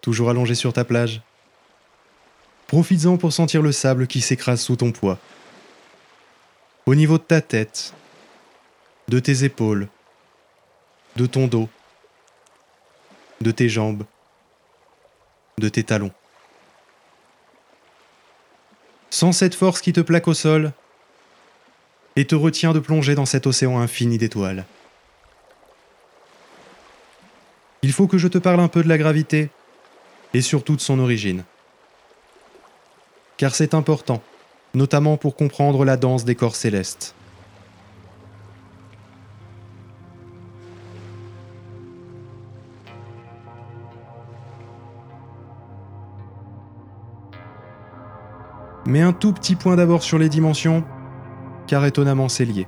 toujours allongé sur ta plage. Profites-en pour sentir le sable qui s'écrase sous ton poids. Au niveau de ta tête, de tes épaules, de ton dos, de tes jambes, de tes talons. Sans cette force qui te plaque au sol et te retient de plonger dans cet océan infini d'étoiles. Il faut que je te parle un peu de la gravité et surtout de son origine. Car c'est important, notamment pour comprendre la danse des corps célestes. Mais un tout petit point d'abord sur les dimensions, car étonnamment c'est lié.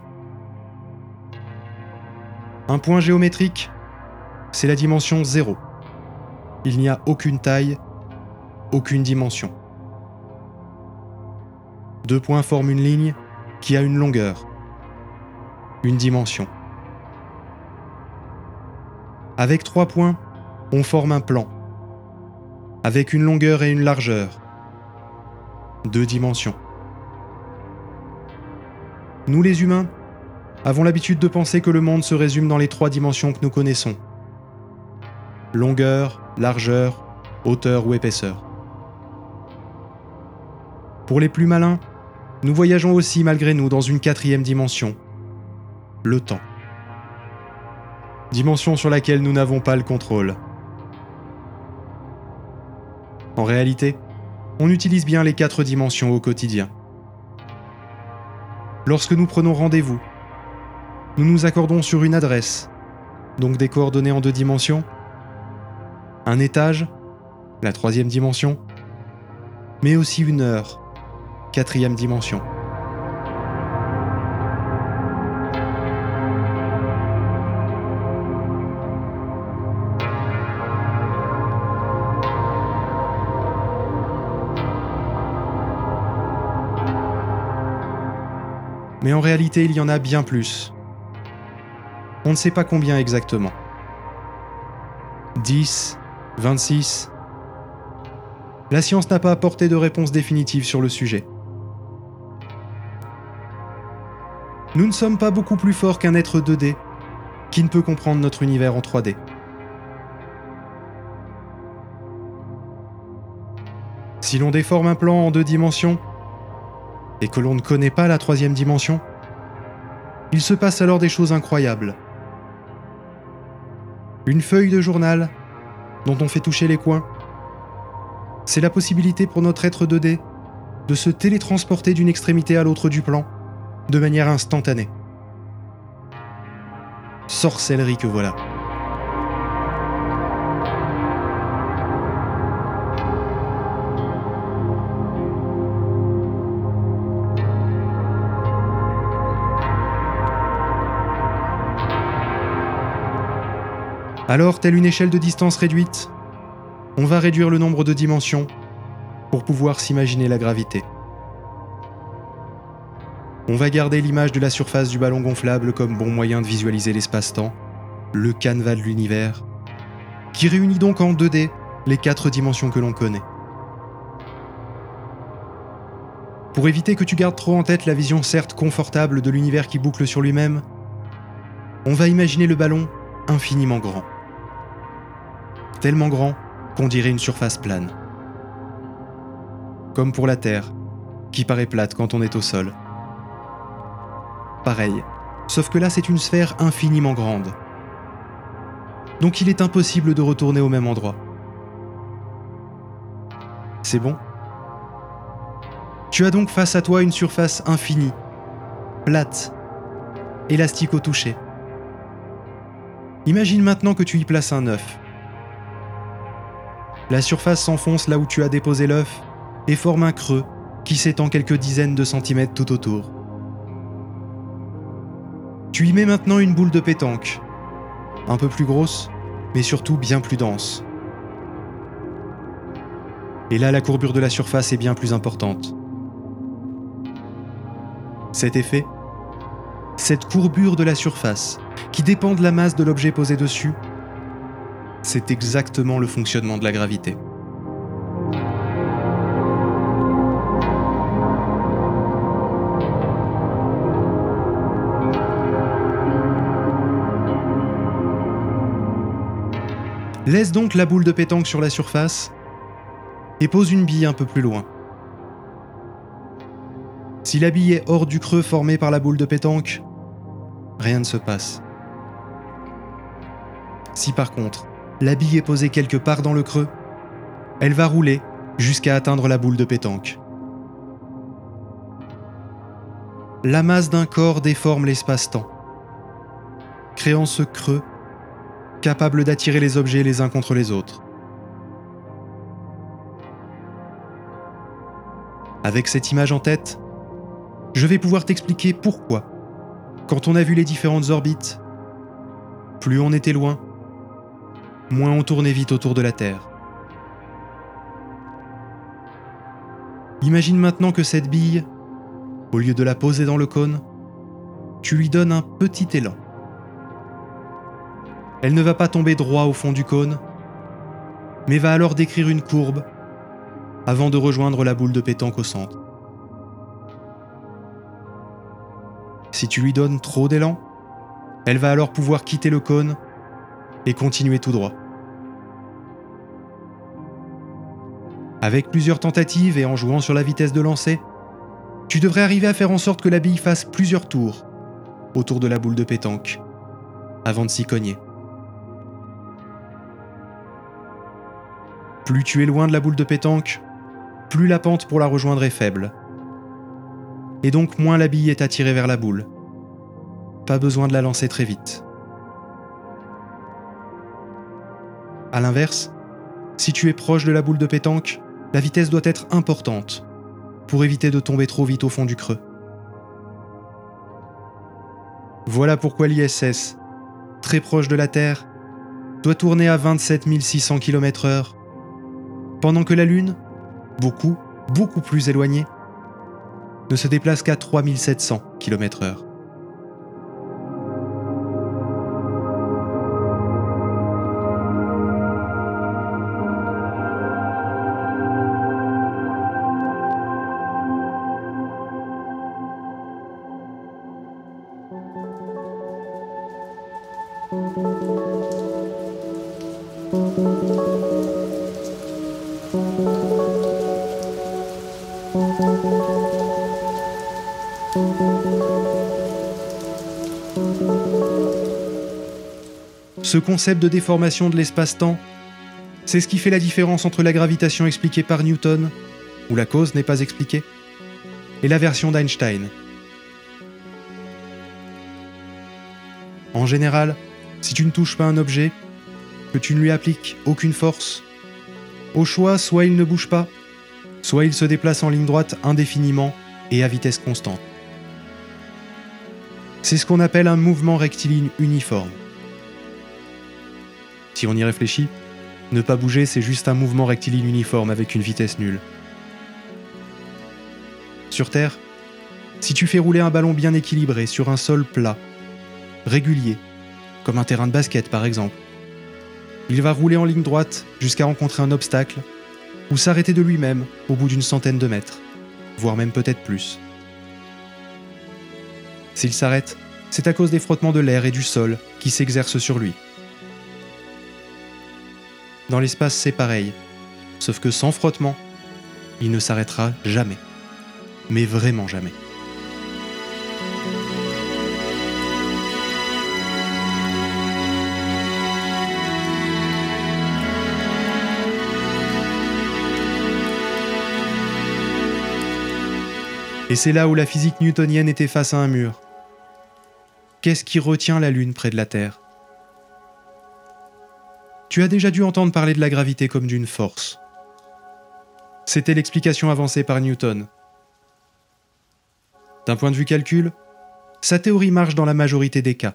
Un point géométrique, c'est la dimension 0. Il n'y a aucune taille, aucune dimension. Deux points forment une ligne qui a une longueur, une dimension. Avec trois points, on forme un plan, avec une longueur et une largeur, deux dimensions. Nous les humains avons l'habitude de penser que le monde se résume dans les trois dimensions que nous connaissons. Longueur, largeur, hauteur ou épaisseur. Pour les plus malins, nous voyageons aussi malgré nous dans une quatrième dimension, le temps. Dimension sur laquelle nous n'avons pas le contrôle. En réalité, on utilise bien les quatre dimensions au quotidien. Lorsque nous prenons rendez-vous, nous nous accordons sur une adresse, donc des coordonnées en deux dimensions, un étage, la troisième dimension, mais aussi une heure, quatrième dimension. Mais en réalité, il y en a bien plus. On ne sait pas combien exactement. 10, 26. La science n'a pas apporté de réponse définitive sur le sujet. Nous ne sommes pas beaucoup plus forts qu'un être 2D qui ne peut comprendre notre univers en 3D. Si l'on déforme un plan en deux dimensions, et que l'on ne connaît pas la troisième dimension, il se passe alors des choses incroyables. Une feuille de journal dont on fait toucher les coins, c'est la possibilité pour notre être 2D de se télétransporter d'une extrémité à l'autre du plan de manière instantanée. Sorcellerie que voilà. Alors, telle une échelle de distance réduite, on va réduire le nombre de dimensions pour pouvoir s'imaginer la gravité. On va garder l'image de la surface du ballon gonflable comme bon moyen de visualiser l'espace-temps, le canevas de l'univers, qui réunit donc en 2D les quatre dimensions que l'on connaît. Pour éviter que tu gardes trop en tête la vision certes confortable de l'univers qui boucle sur lui-même, on va imaginer le ballon infiniment grand tellement grand qu'on dirait une surface plane. Comme pour la Terre, qui paraît plate quand on est au sol. Pareil, sauf que là c'est une sphère infiniment grande. Donc il est impossible de retourner au même endroit. C'est bon? Tu as donc face à toi une surface infinie, plate, élastique au toucher. Imagine maintenant que tu y places un œuf. La surface s'enfonce là où tu as déposé l'œuf et forme un creux qui s'étend quelques dizaines de centimètres tout autour. Tu y mets maintenant une boule de pétanque, un peu plus grosse, mais surtout bien plus dense. Et là, la courbure de la surface est bien plus importante. Cet effet, cette courbure de la surface, qui dépend de la masse de l'objet posé dessus, C'est exactement le fonctionnement de la gravité. Laisse donc la boule de pétanque sur la surface et pose une bille un peu plus loin. Si la bille est hors du creux formé par la boule de pétanque, rien ne se passe. Si par contre, la bille est posée quelque part dans le creux, elle va rouler jusqu'à atteindre la boule de pétanque. La masse d'un corps déforme l'espace-temps, créant ce creux capable d'attirer les objets les uns contre les autres. Avec cette image en tête, je vais pouvoir t'expliquer pourquoi, quand on a vu les différentes orbites, plus on était loin, moins on tournait vite autour de la Terre. Imagine maintenant que cette bille, au lieu de la poser dans le cône, tu lui donnes un petit élan. Elle ne va pas tomber droit au fond du cône, mais va alors décrire une courbe avant de rejoindre la boule de pétanque au centre. Si tu lui donnes trop d'élan, elle va alors pouvoir quitter le cône et continuer tout droit. Avec plusieurs tentatives et en jouant sur la vitesse de lancer, tu devrais arriver à faire en sorte que la bille fasse plusieurs tours autour de la boule de pétanque avant de s'y cogner. Plus tu es loin de la boule de pétanque, plus la pente pour la rejoindre est faible. Et donc moins la bille est attirée vers la boule. Pas besoin de la lancer très vite. A l'inverse, si tu es proche de la boule de pétanque, la vitesse doit être importante pour éviter de tomber trop vite au fond du creux. Voilà pourquoi l'ISS, très proche de la Terre, doit tourner à 27 600 km/h pendant que la Lune, beaucoup, beaucoup plus éloignée, ne se déplace qu'à 3700 km/h. Ce concept de déformation de l'espace-temps, c'est ce qui fait la différence entre la gravitation expliquée par Newton, où la cause n'est pas expliquée, et la version d'Einstein. En général, si tu ne touches pas un objet, que tu ne lui appliques aucune force, au choix, soit il ne bouge pas, soit il se déplace en ligne droite indéfiniment et à vitesse constante. C'est ce qu'on appelle un mouvement rectiligne uniforme. Si on y réfléchit, ne pas bouger, c'est juste un mouvement rectiligne uniforme avec une vitesse nulle. Sur Terre, si tu fais rouler un ballon bien équilibré sur un sol plat, régulier, comme un terrain de basket par exemple, il va rouler en ligne droite jusqu'à rencontrer un obstacle ou s'arrêter de lui-même au bout d'une centaine de mètres, voire même peut-être plus. S'il s'arrête, c'est à cause des frottements de l'air et du sol qui s'exercent sur lui. Dans l'espace, c'est pareil. Sauf que sans frottement, il ne s'arrêtera jamais. Mais vraiment jamais. Et c'est là où la physique newtonienne était face à un mur. Qu'est-ce qui retient la Lune près de la Terre? Tu as déjà dû entendre parler de la gravité comme d'une force. C'était l'explication avancée par Newton. D'un point de vue calcul, sa théorie marche dans la majorité des cas.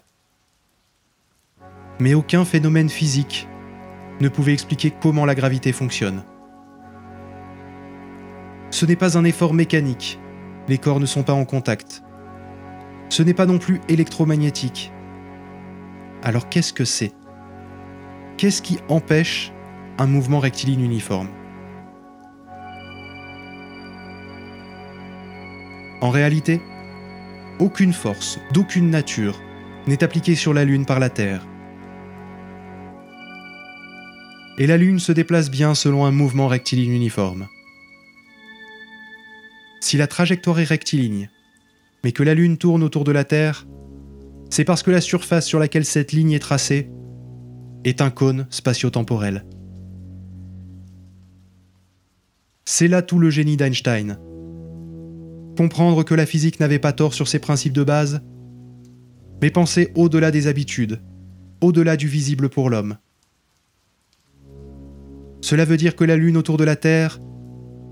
Mais aucun phénomène physique ne pouvait expliquer comment la gravité fonctionne. Ce n'est pas un effort mécanique, les corps ne sont pas en contact. Ce n'est pas non plus électromagnétique. Alors qu'est-ce que c'est? Qu'est-ce qui empêche un mouvement rectiligne uniforme? En réalité, aucune force, d'aucune nature, n'est appliquée sur la Lune par la Terre. Et la Lune se déplace bien selon un mouvement rectiligne uniforme. Si la trajectoire est rectiligne, mais que la Lune tourne autour de la Terre, c'est parce que la surface sur laquelle cette ligne est tracée est un cône spatio-temporel. C'est là tout le génie d'Einstein. Comprendre que la physique n'avait pas tort sur ses principes de base, mais penser au-delà des habitudes, au-delà du visible pour l'homme. Cela veut dire que la Lune autour de la Terre,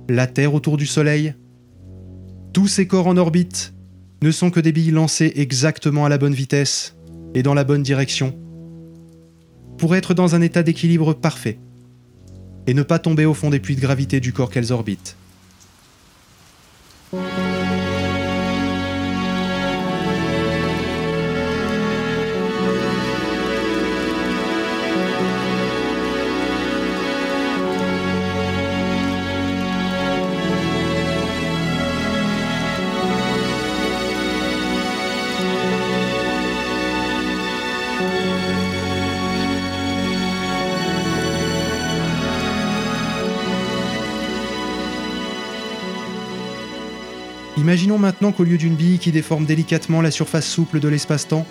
la Terre autour du Soleil, tous ces corps en orbite ne sont que des billes lancées exactement à la bonne vitesse et dans la bonne direction, pour être dans un état d'équilibre parfait, et ne pas tomber au fond des puits de gravité du corps qu'elles orbitent. Imaginons maintenant qu'au lieu d'une bille qui déforme délicatement la surface souple de l'espace-temps,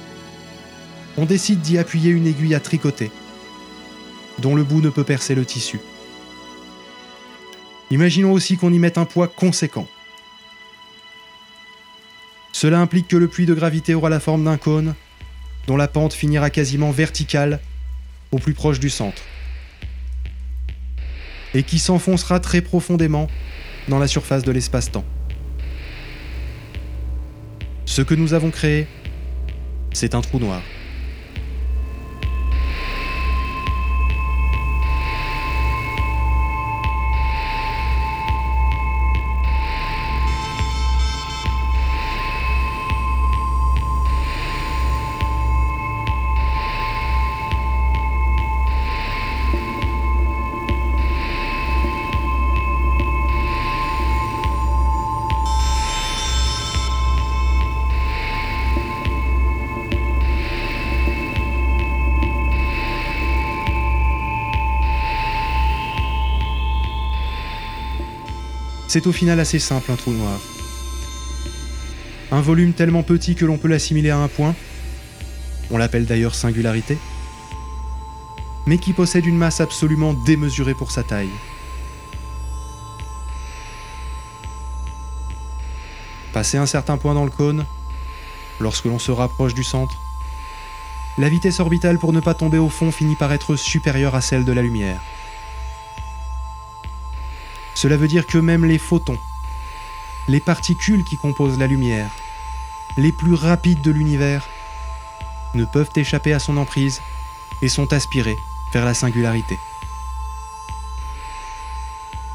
on décide d'y appuyer une aiguille à tricoter, dont le bout ne peut percer le tissu. Imaginons aussi qu'on y mette un poids conséquent. Cela implique que le puits de gravité aura la forme d'un cône, dont la pente finira quasiment verticale au plus proche du centre, et qui s'enfoncera très profondément dans la surface de l'espace-temps. Ce que nous avons créé, c'est un trou noir. C'est au final assez simple un trou noir. Un volume tellement petit que l'on peut l'assimiler à un point, on l'appelle d'ailleurs singularité, mais qui possède une masse absolument démesurée pour sa taille. Passé un certain point dans le cône, lorsque l'on se rapproche du centre, la vitesse orbitale pour ne pas tomber au fond finit par être supérieure à celle de la lumière. Cela veut dire que même les photons, les particules qui composent la lumière, les plus rapides de l'univers, ne peuvent échapper à son emprise et sont aspirés vers la singularité.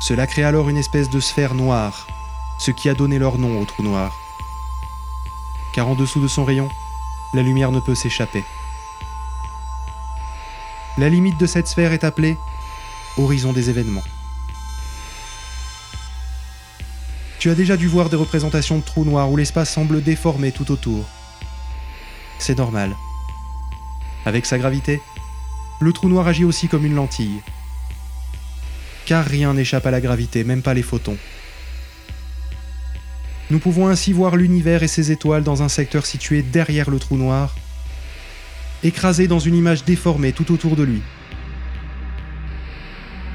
Cela crée alors une espèce de sphère noire, ce qui a donné leur nom au trou noir. Car en dessous de son rayon, la lumière ne peut s'échapper. La limite de cette sphère est appelée horizon des événements. Tu as déjà dû voir des représentations de trous noirs où l'espace semble déformé tout autour. C'est normal. Avec sa gravité, le trou noir agit aussi comme une lentille. Car rien n'échappe à la gravité, même pas les photons. Nous pouvons ainsi voir l'univers et ses étoiles dans un secteur situé derrière le trou noir, écrasé dans une image déformée tout autour de lui.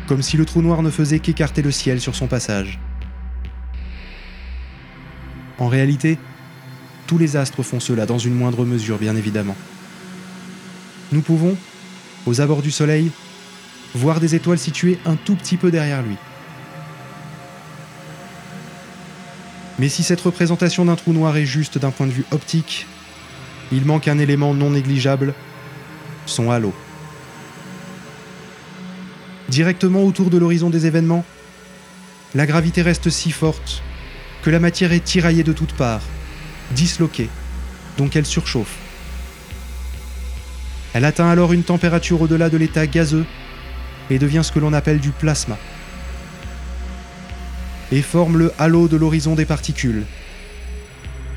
Comme si le trou noir ne faisait qu'écarter le ciel sur son passage. En réalité, tous les astres font cela dans une moindre mesure, bien évidemment. Nous pouvons, aux abords du Soleil, voir des étoiles situées un tout petit peu derrière lui. Mais si cette représentation d'un trou noir est juste d'un point de vue optique, il manque un élément non négligeable, son halo. Directement autour de l'horizon des événements, la gravité reste si forte que la matière est tiraillée de toutes parts, disloquée, donc elle surchauffe. Elle atteint alors une température au-delà de l'état gazeux et devient ce que l'on appelle du plasma. Et forme le halo de l'horizon des particules,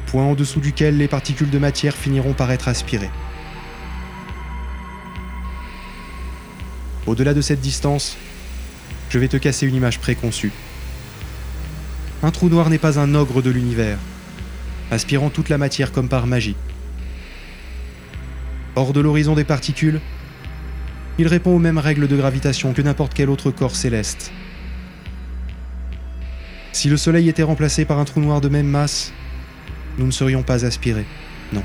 point en dessous duquel les particules de matière finiront par être aspirées. Au-delà de cette distance, je vais te casser une image préconçue. Un trou noir n'est pas un ogre de l'univers, aspirant toute la matière comme par magie. Hors de l'horizon des particules, il répond aux mêmes règles de gravitation que n'importe quel autre corps céleste. Si le Soleil était remplacé par un trou noir de même masse, nous ne serions pas aspirés, non.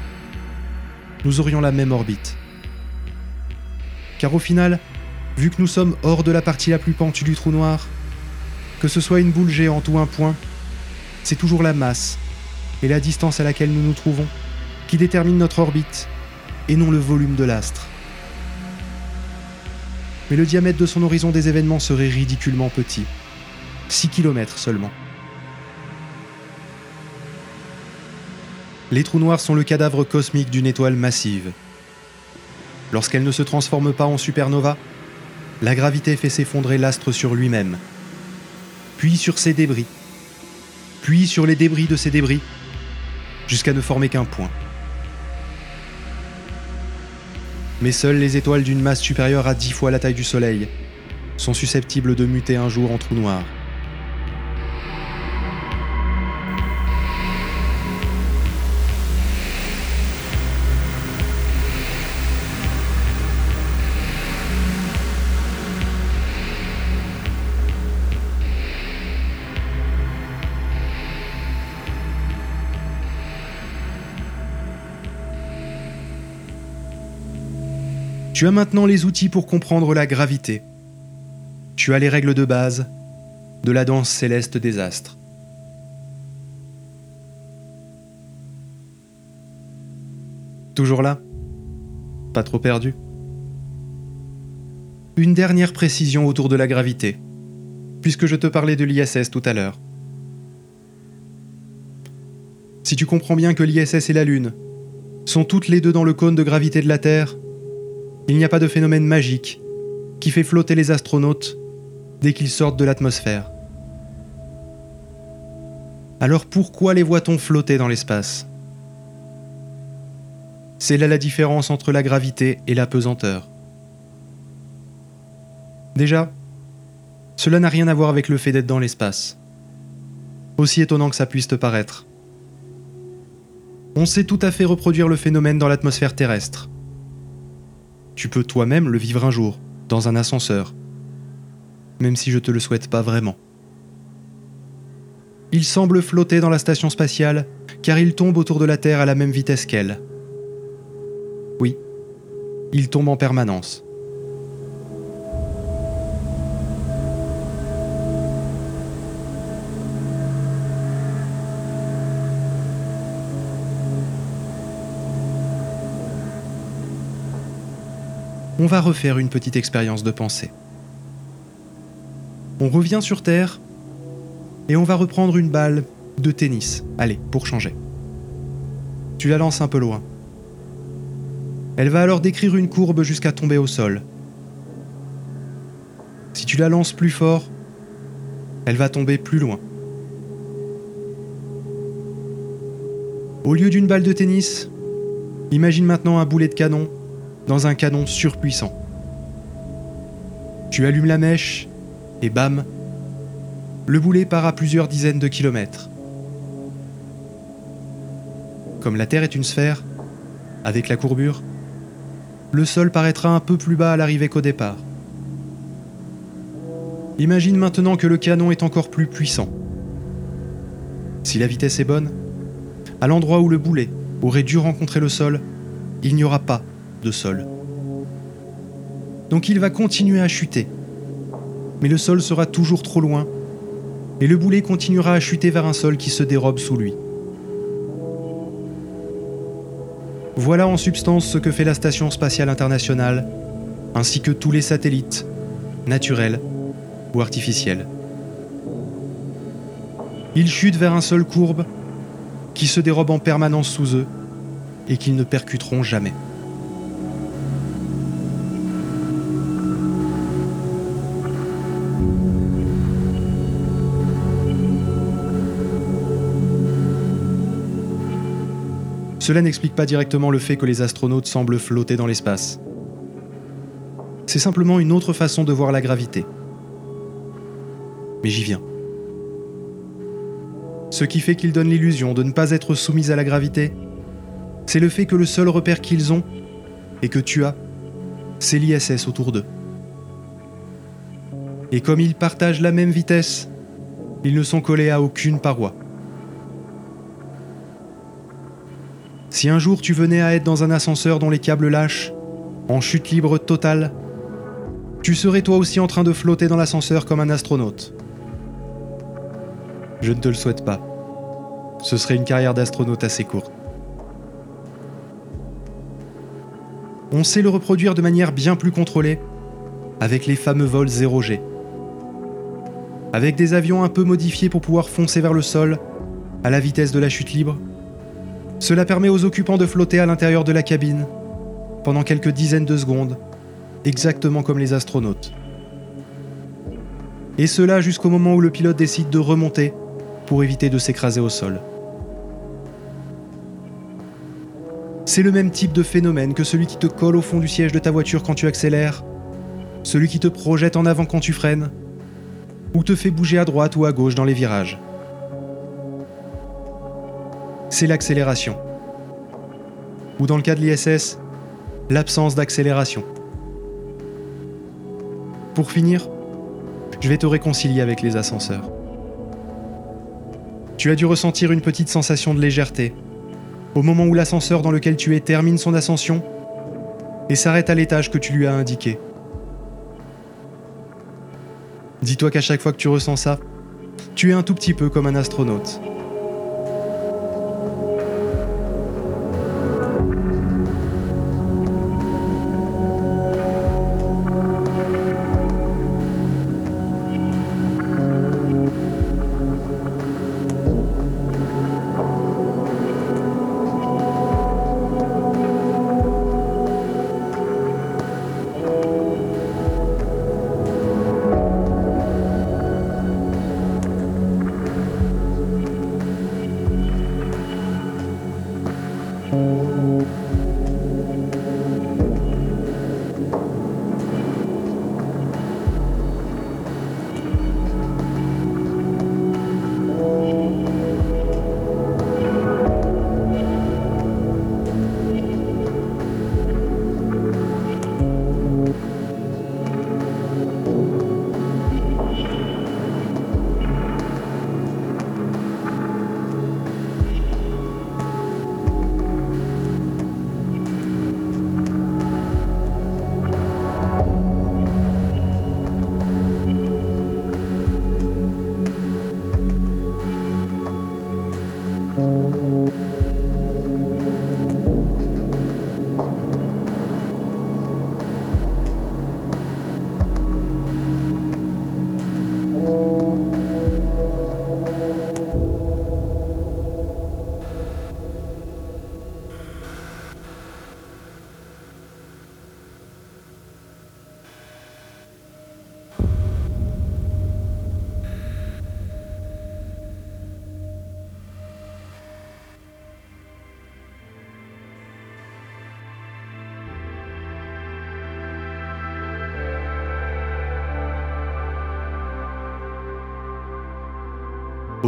Nous aurions la même orbite. Car au final, vu que nous sommes hors de la partie la plus pentue du trou noir, que ce soit une boule géante ou un point, c'est toujours la masse et la distance à laquelle nous nous trouvons qui déterminent notre orbite et non le volume de l'astre. Mais le diamètre de son horizon des événements serait ridiculement petit. 6 km seulement. Les trous noirs sont le cadavre cosmique d'une étoile massive. Lorsqu'elle ne se transforme pas en supernova, la gravité fait s'effondrer l'astre sur lui-même, puis sur ses débris, puis sur les débris de ses débris, jusqu'à ne former qu'un point. Mais seules les étoiles d'une masse supérieure à 10 fois la taille du Soleil sont susceptibles de muter un jour en trou noir. Tu as maintenant les outils pour comprendre la gravité. Tu as les règles de base de la danse céleste des astres. Toujours là? Pas trop perdu? Une dernière précision autour de la gravité, puisque je te parlais de l'ISS tout à l'heure. Si tu comprends bien que l'ISS et la Lune sont toutes les deux dans le cône de gravité de la Terre, il n'y a pas de phénomène magique qui fait flotter les astronautes dès qu'ils sortent de l'atmosphère. Alors pourquoi les voit-on flotter dans l'espace? C'est là la différence entre la gravité et la pesanteur. Déjà, cela n'a rien à voir avec le fait d'être dans l'espace. Aussi étonnant que ça puisse te paraître. On sait tout à fait reproduire le phénomène dans l'atmosphère terrestre tu peux toi-même le vivre un jour, dans un ascenseur, même si je te le souhaite pas vraiment. Il semble flotter dans la station spatiale, car il tombe autour de la Terre à la même vitesse qu'elle. Oui, il tombe en permanence. On va refaire une petite expérience de pensée. On revient sur Terre et on va reprendre une balle de tennis. Allez, pour changer. Tu la lances un peu loin. Elle va alors décrire une courbe jusqu'à tomber au sol. Si tu la lances plus fort, elle va tomber plus loin. Au lieu d'une balle de tennis, imagine maintenant un boulet de canon dans un canon surpuissant. Tu allumes la mèche et bam, le boulet part à plusieurs dizaines de kilomètres. Comme la Terre est une sphère, avec la courbure, le sol paraîtra un peu plus bas à l'arrivée qu'au départ. Imagine maintenant que le canon est encore plus puissant. Si la vitesse est bonne, à l'endroit où le boulet aurait dû rencontrer le sol, il n'y aura pas de sol. Donc il va continuer à chuter. Mais le sol sera toujours trop loin, et le boulet continuera à chuter vers un sol qui se dérobe sous lui. Voilà en substance ce que fait la Station spatiale internationale, ainsi que tous les satellites, naturels ou artificiels. Ils chutent vers un sol courbe qui se dérobe en permanence sous eux et qu'ils ne percuteront jamais. Cela n'explique pas directement le fait que les astronautes semblent flotter dans l'espace. C'est simplement une autre façon de voir la gravité. Mais j'y viens. Ce qui fait qu'ils donnent l'illusion de ne pas être soumis à la gravité, c'est le fait que le seul repère qu'ils ont, et que tu as, c'est l'ISS autour d'eux. Et comme ils partagent la même vitesse, ils ne sont collés à aucune paroi. Si un jour tu venais à être dans un ascenseur dont les câbles lâchent, en chute libre totale, tu serais toi aussi en train de flotter dans l'ascenseur comme un astronaute. Je ne te le souhaite pas. Ce serait une carrière d'astronaute assez courte. On sait le reproduire de manière bien plus contrôlée avec les fameux vols 0G. Avec des avions un peu modifiés pour pouvoir foncer vers le sol à la vitesse de la chute libre, cela permet aux occupants de flotter à l'intérieur de la cabine pendant quelques dizaines de secondes, exactement comme les astronautes. Et cela jusqu'au moment où le pilote décide de remonter pour éviter de s'écraser au sol. C'est le même type de phénomène que celui qui te colle au fond du siège de ta voiture quand tu accélères, celui qui te projette en avant quand tu freines, ou te fait bouger à droite ou à gauche dans les virages. C'est l'accélération. Ou dans le cas de l'ISS, l'absence d'accélération. Pour finir, je vais te réconcilier avec les ascenseurs. Tu as dû ressentir une petite sensation de légèreté au moment où l'ascenseur dans lequel tu es termine son ascension et s'arrête à l'étage que tu lui as indiqué. Dis-toi qu'à chaque fois que tu ressens ça, tu es un tout petit peu comme un astronaute.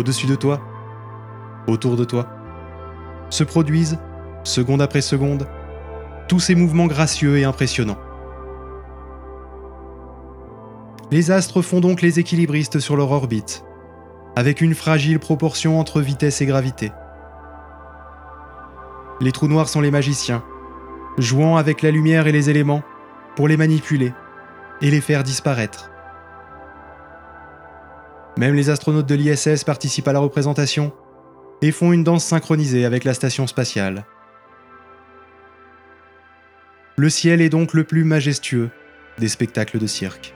Au-dessus de toi, autour de toi, se produisent, seconde après seconde, tous ces mouvements gracieux et impressionnants. Les astres font donc les équilibristes sur leur orbite, avec une fragile proportion entre vitesse et gravité. Les trous noirs sont les magiciens, jouant avec la lumière et les éléments pour les manipuler et les faire disparaître. Même les astronautes de l'ISS participent à la représentation et font une danse synchronisée avec la station spatiale. Le ciel est donc le plus majestueux des spectacles de cirque.